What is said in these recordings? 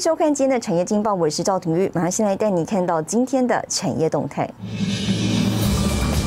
收看今天的产业经报，我是赵廷玉，马上先来带你看到今天的产业动态。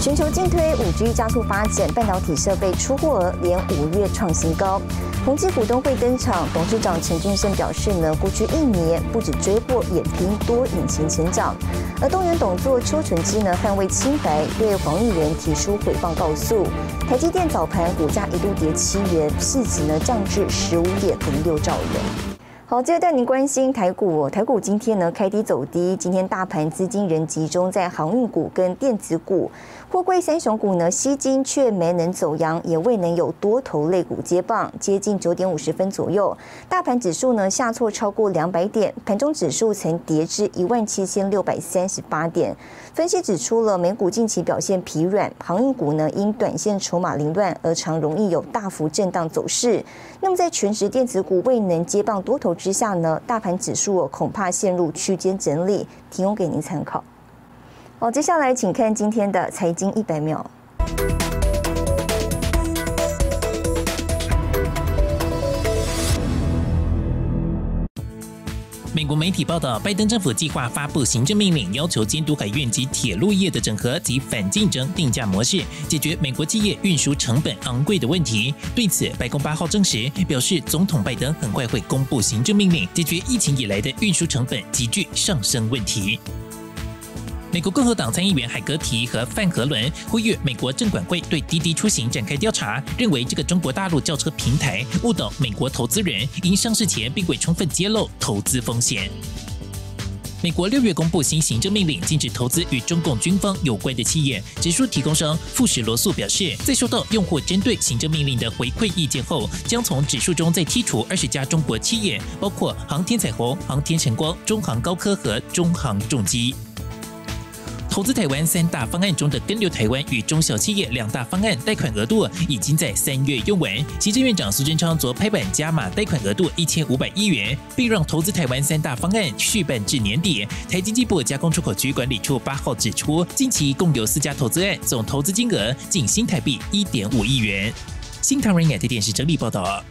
全球进推五 G 加速发展，半导体设备出货额连五月创新高。宏基股东会登场，董事长陈俊生表示呢，过去一年不止追货，也拼多引擎成长。而东元董座邱纯基呢，捍卫清白，对黄玉仁提出诽谤告诉。台积电早盘股价一度跌七元，市值呢降至十五点零六兆元。好，接着带您关心台股。台股今天呢开低走低，今天大盘资金仍集中在航运股跟电子股。货柜三雄股呢，吸金却没能走阳，也未能有多头类股接棒。接近九点五十分左右，大盘指数呢下挫超过两百点，盘中指数曾跌至一万七千六百三十八点。分析指出了美股近期表现疲软，航运股呢因短线筹码凌乱而常容易有大幅震荡走势。那么在全职电子股未能接棒多头之下呢，大盘指数恐怕陷入区间整理，提供给您参考。好，接下来请看今天的财经一百秒。美国媒体报道，拜登政府计划发布行政命令，要求监督海运及铁路业的整合及反竞争定价模式，解决美国企业运输成本昂贵的问题。对此，白宫八号证实，表示总统拜登很快会公布行政命令，解决疫情以来的运输成本急剧上升问题。美国共和党参议员海格提和范和伦呼吁美国证管会对滴滴出行展开调查，认为这个中国大陆轿车平台误导美国投资人，因上市前并未充分揭露投资风险。美国六月公布新行政命令，禁止投资与中共军方有关的企业。指数提供商富士罗素表示，在收到用户针对行政命令的回馈意见后，将从指数中再剔除二十家中国企业，包括航天彩虹、航天晨光、中航高科和中航重机。投资台湾三大方案中的跟留台湾与中小企业两大方案贷款额度已经在三月用完。行政院长苏贞昌昨拍板加码贷款额度一千五百亿元，并让投资台湾三大方案续办至年底。台经济部加工出口局管理处八号指出，近期共有四家投资案，总投资金额近新台币一点五亿元。新唐人亚太电视整理报道。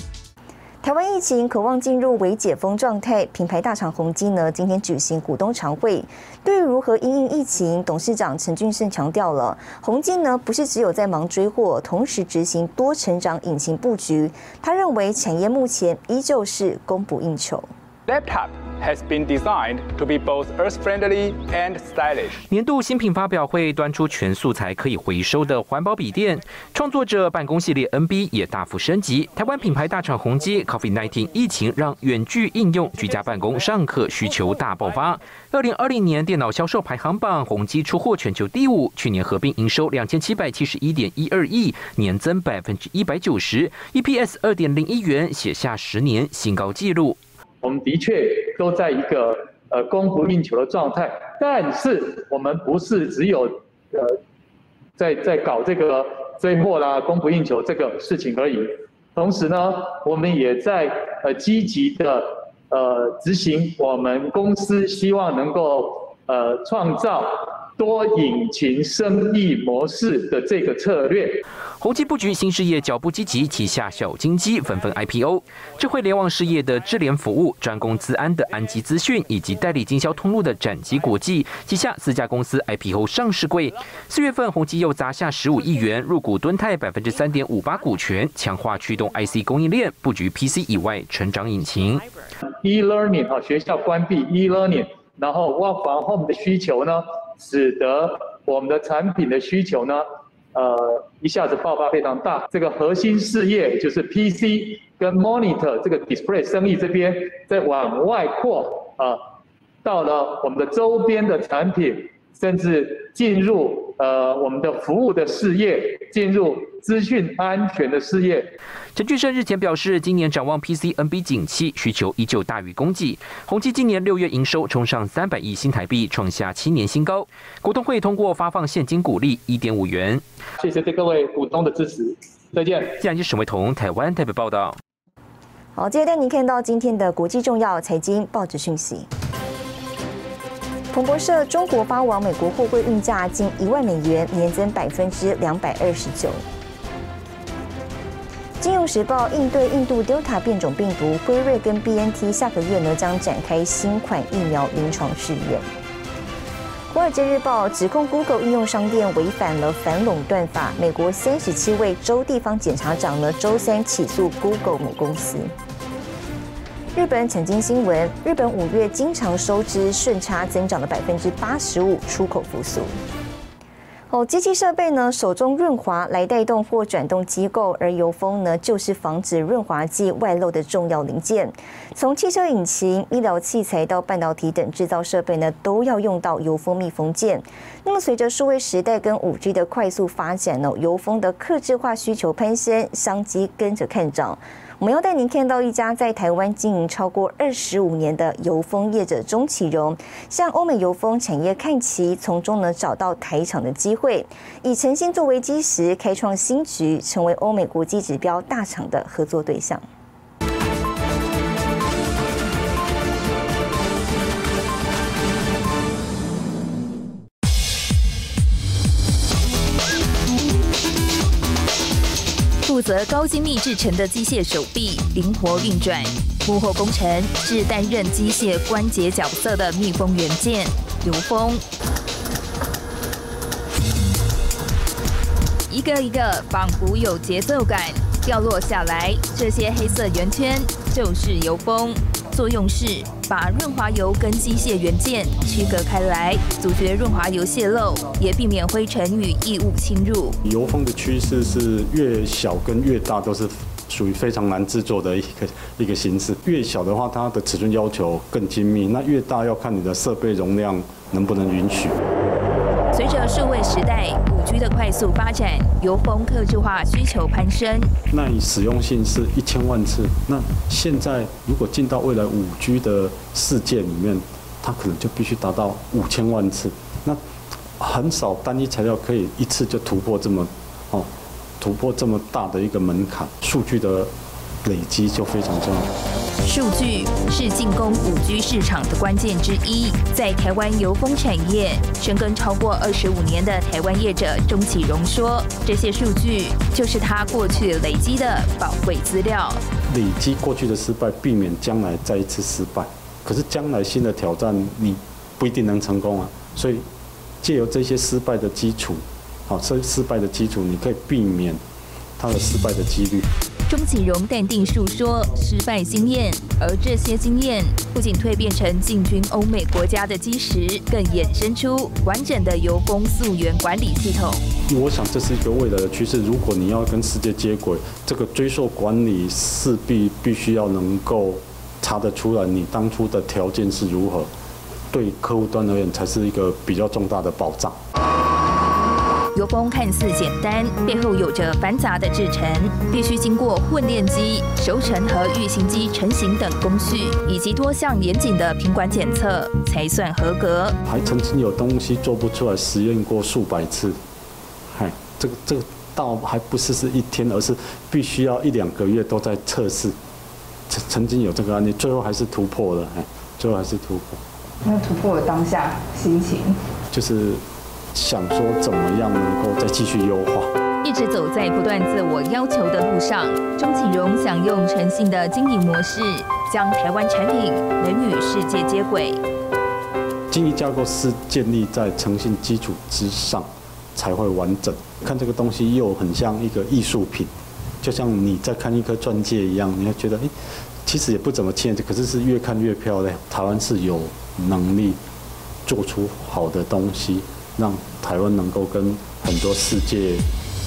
台湾疫情渴望进入微解封状态，品牌大厂宏基呢今天举行股东常会，对于如何因应疫情，董事长陈俊盛强调了，宏基呢不是只有在忙追货，同时执行多成长引擎布局。他认为产业目前依旧是供不应求。Has been designed to be both earth-friendly and stylish。年度新品发表会端出全素材可以回收的环保笔电，创作者办公系列 NB 也大幅升级。台湾品牌大厂宏基，COVID-19 疫情让远距应用、居家办公、上课需求大爆发。二零二零年电脑销售排行榜，宏基出货全球第五，去年合并营收两千七百七十一点一二亿，年增百分之一百九十，EPS 二点零一元，写下十年新高纪录。我们的确都在一个呃供不应求的状态，但是我们不是只有呃在在搞这个追货啦、供不应求这个事情而已。同时呢，我们也在呃积极的呃执行我们公司希望能够呃创造。多引擎生意模式的这个策略，宏基布局新事业脚步积极，旗下小金鸡纷纷 IPO。智慧联网事业的智联服务、专攻资安的安基资讯，以及代理经销通路的展基国际，旗下四家公司 IPO 上市柜。四月份，宏基又砸下十五亿元入股敦泰百分之三点五八股权，强化驱动 IC 供应链布局 PC 以外成长引擎。E-learning 啊，学校关闭 E-learning，然后 work from home 的需求呢？使得我们的产品的需求呢，呃，一下子爆发非常大。这个核心事业就是 PC 跟 Monitor 这个 Display 生意这边在往外扩啊，到了我们的周边的产品，甚至进入呃我们的服务的事业，进入。资讯安全的事业。陈俊生日前表示，今年展望 PC NB 景气需求依旧大于供给。宏基今年六月营收冲上三百亿新台币，创下七年新高。股东会通过发放现金股利一点五元。谢谢对各位股东的支持，再见。接下来是沈伟彤台湾台北报道。好，接着带您看到今天的国际重要财经报纸讯息。彭博社：中国发往美国货柜运价近一万美元，年增百分之两百二十九。金融时报应对印度 Delta 变种病毒，辉瑞跟 BNT 下个月呢将展开新款疫苗临床试验。华尔街日报指控 Google 应用商店违反了反垄断法，美国三十七位州地方检察长呢周三起诉 Google 母公司。日本曾经新闻，日本五月经常收支顺差增长了百分之八十五，出口复苏。哦，机器设备呢，手中润滑来带动或转动机构，而油封呢，就是防止润滑剂外漏的重要零件。从汽车引擎、医疗器材到半导体等制造设备呢，都要用到油封密封件。那么，随着数位时代跟五 G 的快速发展呢，油封的客制化需求攀升，商机跟着看涨。我们要带您看到一家在台湾经营超过二十五年的油封业者钟启荣，向欧美油封产业看齐，从中呢找到台厂的机会，以诚信作为基石，开创新局，成为欧美国际指标大厂的合作对象。负责高精密制成的机械手臂灵活运转，幕后工程是担任机械关节角色的密封元件油封，一个一个仿佛有节奏感掉落下来，这些黑色圆圈就是油封。作用是把润滑油跟机械元件区隔开来，阻绝润滑油泄漏，也避免灰尘与异物侵入。油封的趋势是越小跟越大都是属于非常难制作的一个一个形式。越小的话，它的尺寸要求更精密；那越大要看你的设备容量能不能允许。随着数位时代五 G 的快速发展，油封客制化需求攀升。那你使用性是一千万次，那现在如果进到未来五 G 的世界里面，它可能就必须达到五千万次。那很少单一材料可以一次就突破这么哦，突破这么大的一个门槛，数据的累积就非常重要。数据是进攻五 G 市场的关键之一。在台湾油风产业深耕超过二十五年的台湾业者钟启荣说：“这些数据就是他过去累积的宝贵资料。累积过去的失败，避免将来再一次失败。可是将来新的挑战，你不一定能成功啊。所以借由这些失败的基础，好，这失败的基础，你可以避免它的失败的几率。”钟启荣淡定述说失败经验，而这些经验不仅蜕变成进军欧美国家的基石，更衍生出完整的油工溯源管理系统。我想这是一个未来的趋势。如果你要跟世界接轨，这个追溯管理势必必须要能够查得出来你当初的条件是如何，对客户端而言才是一个比较重大的保障。油封看似简单，背后有着繁杂的制成，必须经过混炼机、熟成和预型机成型等工序，以及多项严谨的品管检测，才算合格。还曾经有东西做不出来，实验过数百次，嗨，这个这个倒还不是是一天，而是必须要一两个月都在测试。曾曾经有这个案例，最后还是突破了，哎，最后还是突破。那突破了当下心情？就是。想说怎么样能够再继续优化，一直走在不断自我要求的路上。钟启荣想用诚信的经营模式，将台湾产品能与世界接轨。经营架构是建立在诚信基础之上，才会完整。看这个东西又很像一个艺术品，就像你在看一颗钻戒一样，你会觉得，哎，其实也不怎么欠，可是是越看越漂亮。台湾是有能力做出好的东西。让台湾能够跟很多世界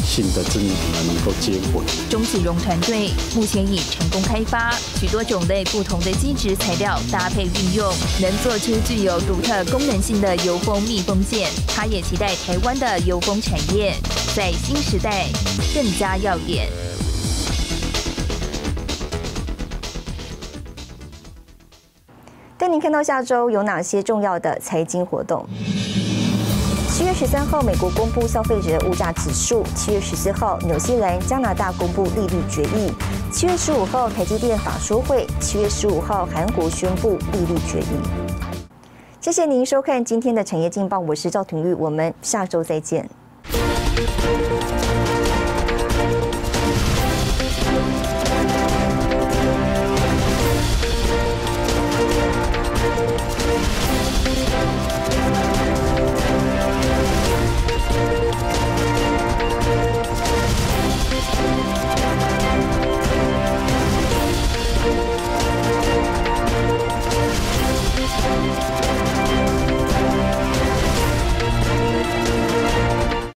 性的知名品牌能够接轨。钟启荣团队目前已成功开发许多种类不同的基质材料搭配运用，能做出具有独特功能性的油封密封件。他也期待台湾的油封产业在新时代更加耀眼。带您看到下周有哪些重要的财经活动。七月十三号，美国公布消费者物价指数；七月十四号，纽西兰、加拿大公布利率决议；七月十五号，台积电法说会；七月十五号，韩国宣布利率决议。谢谢您收看今天的产业劲报，我是赵廷玉，我们下周再见。